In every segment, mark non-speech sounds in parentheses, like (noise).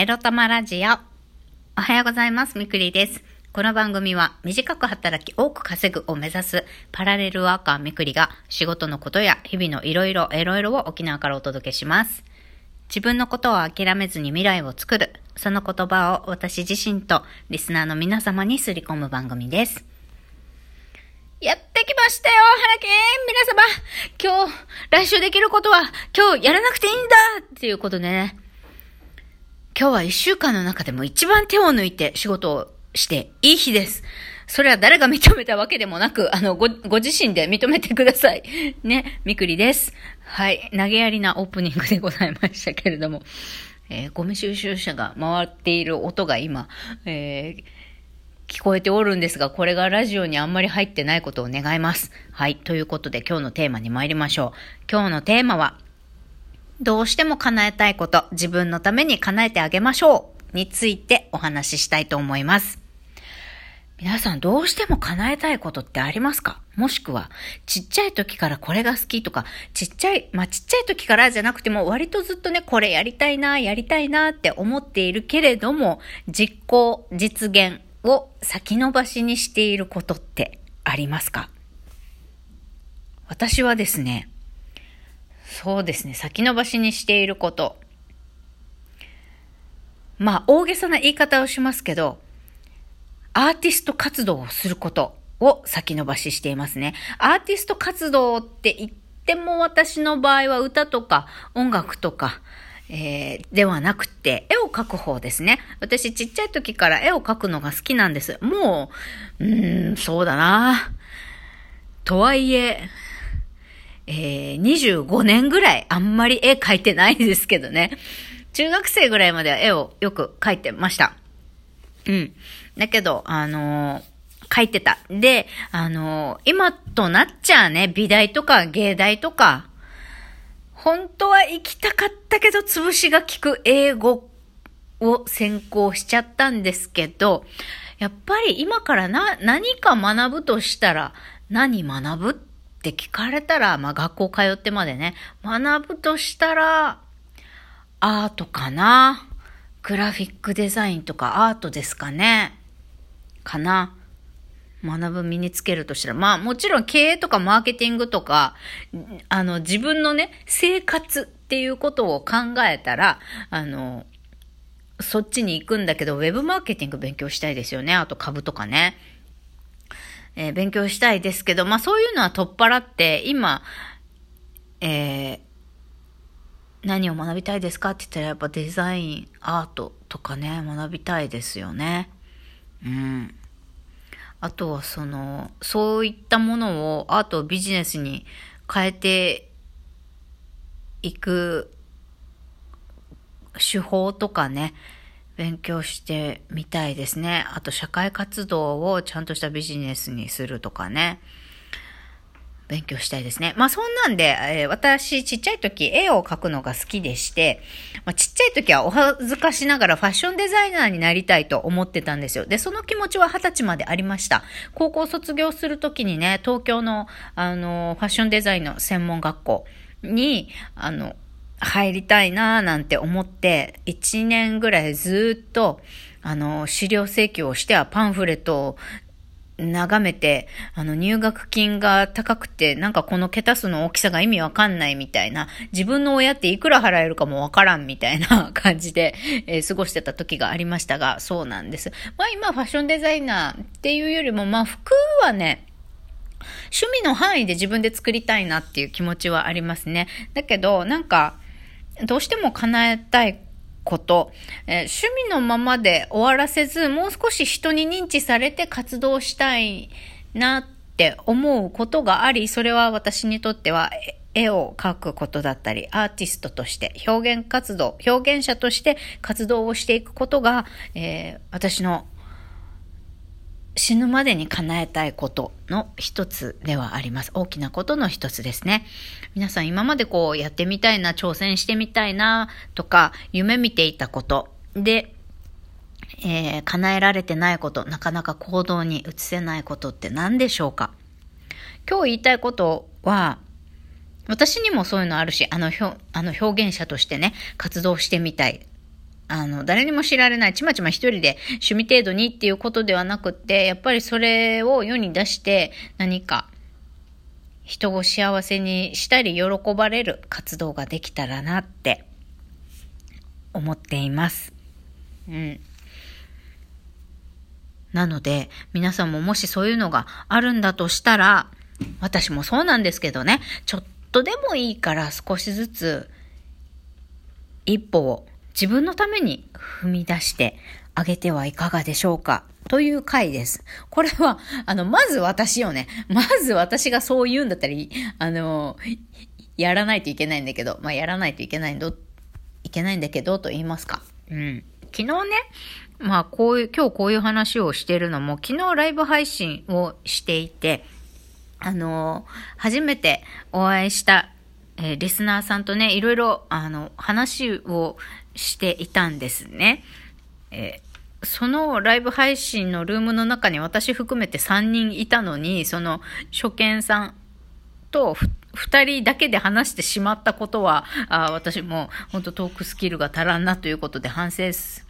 エロ玉ラジオ。おはようございます。みくりです。この番組は短く働き多く稼ぐを目指すパラレルワーカーみくりが仕事のことや日々のいろいろエロいろを沖縄からお届けします。自分のことを諦めずに未来を作る。その言葉を私自身とリスナーの皆様にすり込む番組です。やってきましたよ、原家皆様今日、来週できることは今日やらなくていいんだっていうことでね。今日は一週間の中でも一番手を抜いて仕事をしていい日です。それは誰が認めたわけでもなく、あの、ご、ご自身で認めてください。(laughs) ね、みくりです。はい、投げやりなオープニングでございましたけれども、えー、ゴミ収集車が回っている音が今、えー聞こえておるんですが、これがラジオにあんまり入ってないことを願います。はい。ということで今日のテーマに参りましょう。今日のテーマは、どうしても叶えたいこと、自分のために叶えてあげましょうについてお話ししたいと思います。皆さんどうしても叶えたいことってありますか？もしくは、ちっちゃい時からこれが好きとか、ちっちゃい、まあ、ちっちゃい時からじゃなくても割とずっとね、これやりたいな、やりたいなって思っているけれども、実行、実現、を先延ばしにしていることってありますか？私はですね、そうですね、先延ばしにしていること。まあ、大げさな言い方をしますけど、アーティスト活動をすることを先延ばししていますね。アーティスト活動って言っても私の場合は歌とか音楽とか、えー、ではなくて、絵を描く方ですね。私ちっちゃい時から絵を描くのが好きなんです。もう、うーん、そうだな。とはいえ、えー、25年ぐらいあんまり絵描いてないですけどね。中学生ぐらいまでは絵をよく描いてました。うん。だけど、あのー、書いてた。で、あのー、今となっちゃうね、美大とか芸大とか、本当は行きたかったけど、潰しが効く英語を専攻しちゃったんですけど、やっぱり今からな、何か学ぶとしたら、何学ぶって聞かれたら、まあ学校通ってまでね、学ぶとしたら、アートかな？グラフィックデザインとかアートですかね？かな？学ぶ身につけるとしたら、まあもちろん経営とかマーケティングとか、あの自分のね、生活っていうことを考えたら、あの、そっちに行くんだけど、ウェブマーケティング勉強したいですよね？あと株とかね。えー、勉強したいですけど、まあそういうのは取っ払って、今、えー、何を学びたいですかって言ったらやっぱデザイン、アートとかね、学びたいですよね。うん。あとはその、そういったものをアートをビジネスに変えていく手法とかね、勉強してみたいですね。あと社会活動をちゃんとしたビジネスにするとかね。勉強したいですね。まあそんなんで、えー、私ちっちゃい時絵を描くのが好きでして、まあ、ちっちゃい時はお恥ずかしながらファッションデザイナーになりたいと思ってたんですよ。で、その気持ちは二十歳までありました。高校卒業する時にね、東京の、あの、ファッションデザインの専門学校に、あの、入りたいなーなんて思って、1年ぐらいずっと、あの、資料請求をしてはパンフレットを眺めて、あの、入学金が高くて、なんかこの桁数の大きさが意味わかんないみたいな、自分の親っていくら払えるかもわからんみたいな (laughs) 感じで、えー、過ごしてた時がありましたが、そうなんです。まあ今ファッションデザイナーっていうよりも、まあ服はね、趣味の範囲で自分で作りたいなっていう気持ちはありますね。だけど、なんか、どうしても叶えたいこと、えー、趣味のままで終わらせず、もう少し人に認知されて活動したいなって思うことがあり、それは私にとっては絵を描くことだったり、アーティストとして表現活動、表現者として活動をしていくことが、えー、私の死ぬまでに叶えたいことの一つではあります。大きなことの一つですね。皆さん今までこうやってみたいな、挑戦してみたいなとか、夢見ていたことで、えー、叶えられてないこと、なかなか行動に移せないことって何でしょうか今日言いたいことは、私にもそういうのあるし、あの、あの表現者としてね、活動してみたい。あの、誰にも知られない、ちまちま一人で趣味程度にっていうことではなくって、やっぱりそれを世に出して何か人を幸せにしたり喜ばれる活動ができたらなって思っています。うん。なので、皆さんももしそういうのがあるんだとしたら、私もそうなんですけどね、ちょっとでもいいから少しずつ一歩を自分のために踏み出してあげてはいかがでしょうか？という回です。これは、あの、まず私よね。まず私がそう言うんだったら、あの、やらないといけないんだけど、まあ、やらないといけないんだ、いけないんだけど、と言いますか。うん。昨日ね、まあ、こういう、今日こういう話をしてるのも、昨日ライブ配信をしていて、あの、初めてお会いした、えー、リスナーさんとね、いろいろ、あの、話をしていたんですね。えー、そのライブ配信のルームの中に私含めて3人いたのに、その初見さんと2人だけで話してしまったことは、あ私も本当トークスキルが足らんなということで反省し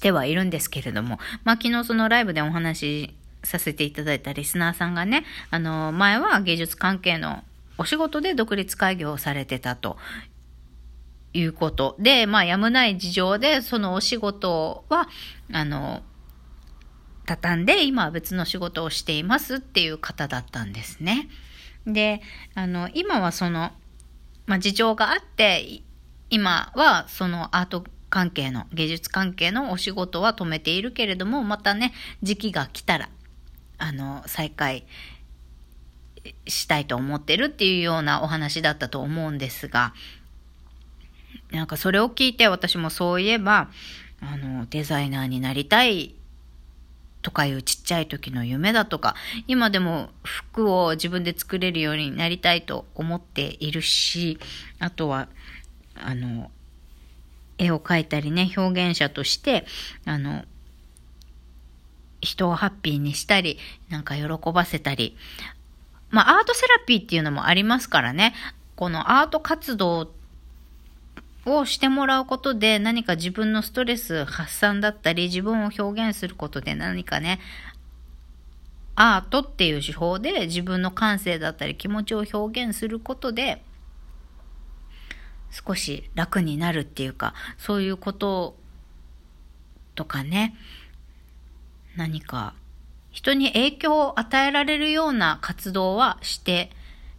てはいるんですけれども、まあ昨日そのライブでお話しさせていただいたリスナーさんがね、あの、前は芸術関係のお仕事で独立開業をされてたということで、まあ、やむない事情で、そのお仕事は、あの、畳んで、今は別の仕事をしていますっていう方だったんですね。で、あの、今はその、まあ、事情があって、今はそのアート関係の、芸術関係のお仕事は止めているけれども、またね、時期が来たら、あの、再開したいと思ってるっていうようなお話だったと思うんですが、なんかそれを聞いて私もそういえば、あの、デザイナーになりたいとかいうちっちゃい時の夢だとか、今でも服を自分で作れるようになりたいと思っているし、あとは、あの、絵を描いたりね、表現者として、あの、人をハッピーにしたり、なんか喜ばせたり、まあ、アートセラピーっていうのもありますからね、このアート活動ってをしてもらうことで何か自分のストレス発散だったり自分を表現することで何かねアートっていう手法で自分の感性だったり気持ちを表現することで少し楽になるっていうかそういうこととかね何か人に影響を与えられるような活動はして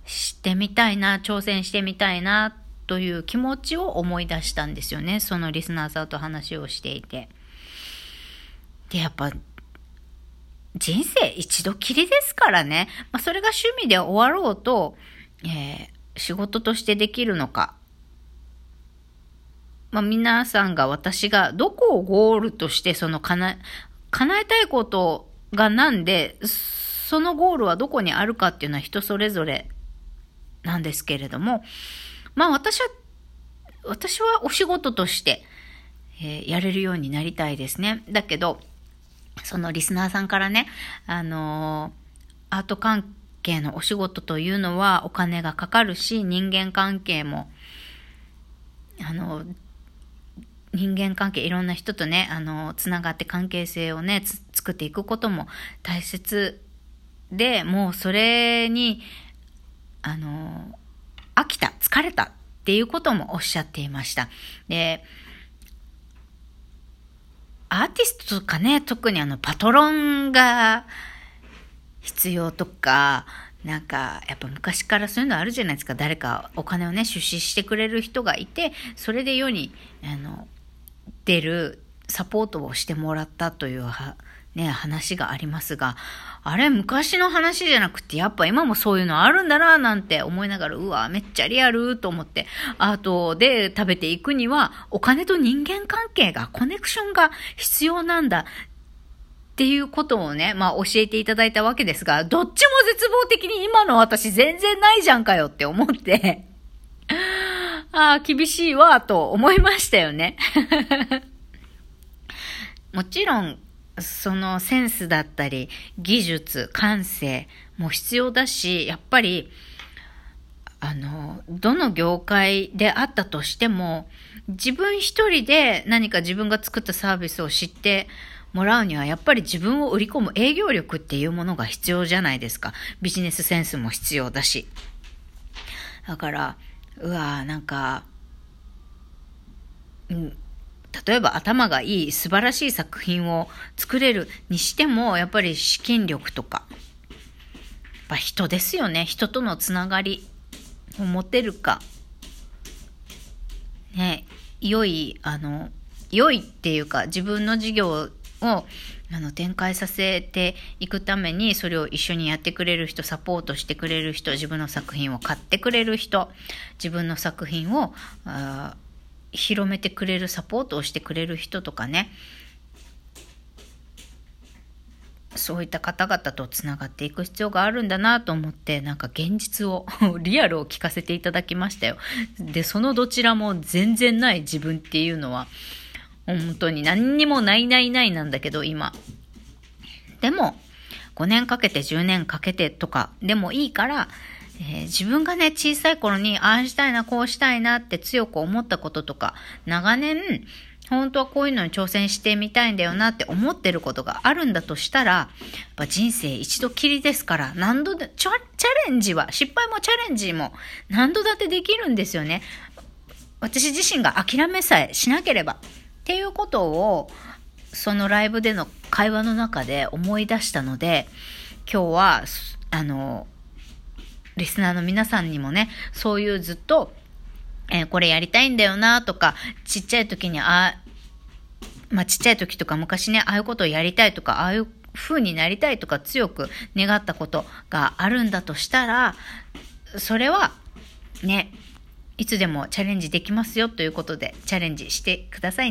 してみたいな挑戦してみたいなという気持ちを思い出したんですよね。そのリスナーさんと話をしていて。で、やっぱ、人生一度きりですからね。まあ、それが趣味で終わろうと、えー、仕事としてできるのか。まあ、皆さんが私がどこをゴールとしてその叶え、叶えたいことがなんで、そのゴールはどこにあるかっていうのは人それぞれなんですけれども、まあ私は、私はお仕事として、えー、やれるようになりたいですね。だけど、そのリスナーさんからね、あのー、アート関係のお仕事というのはお金がかかるし、人間関係も、あの、人間関係、いろんな人とね、あの、つながって関係性をね、作っていくことも大切で、もうそれに、あの、飽きた、疲れたっていうこともおっしゃっていました。で、アーティストとかね、特にあのパトロンが必要とか、なんか、やっぱ昔からそういうのあるじゃないですか。誰かお金をね、出資してくれる人がいて、それで世に、あの、出るサポートをしてもらったというね、話がありますが、あれ昔の話じゃなくて、やっぱ今もそういうのあるんだな、なんて思いながら、うわ、めっちゃリアルと思って、アートで食べていくには、お金と人間関係が、コネクションが必要なんだ。っていうことをね、まあ教えていただいたわけですが、どっちも絶望的に今の私全然ないじゃんかよって思って。(laughs) ああ、厳しいわ、と思いましたよね。(laughs) もちろん、そのセンスだったり、技術、感性も必要だし、やっぱり、あの、どの業界であったとしても、自分一人で何か自分が作ったサービスを知ってもらうには、やっぱり自分を売り込む営業力っていうものが必要じゃないですか。ビジネスセンスも必要だし。だから、うわなんか、うん、例えば頭がいい素晴らしい作品を作れるにしても、やっぱり資金力とか、ぱ人ですよね。人とのつながりを持てるか。ね、良い、あの、良いっていうか自分の事業をあの展開させていくためにそれを一緒にやってくれる人サポートしてくれる人自分の作品を買ってくれる人自分の作品を広めてくれるサポートをしてくれる人とかねそういった方々とつながっていく必要があるんだなと思って、なんか現実を (laughs) リアルを聞かせていただきましたよ。で、そのどちらも全然ない自分っていうのは、本当に何にもないないないなんだけど、今。でも、5年かけて10年かけてとかでもいいから、え、自分がね、小さい頃に、ああしたいな、こうしたいなって強く思ったこととか、長年、本当はこういうのに挑戦してみたいんだよなって思ってることがあるんだとしたら、やっぱ人生一度きりですから、何度で、チャレンジは、失敗もチャレンジも何度だってできるんですよね。私自身が諦めさえしなければ。っていうことを、そのライブでの会話の中で思い出したので、今日は、あの、リスナーの皆さんにもね、そういうずっとえー、これやりたいんだよなとか、ちっちゃい時にあ、まあ、ちっちゃい時とか昔ね、ああいうことをやりたいとか、ああいう風になりたいとか強く願ったことがあるんだとしたら、それは、ね、いつでもチャレンジできますよということでチャレンジしてください。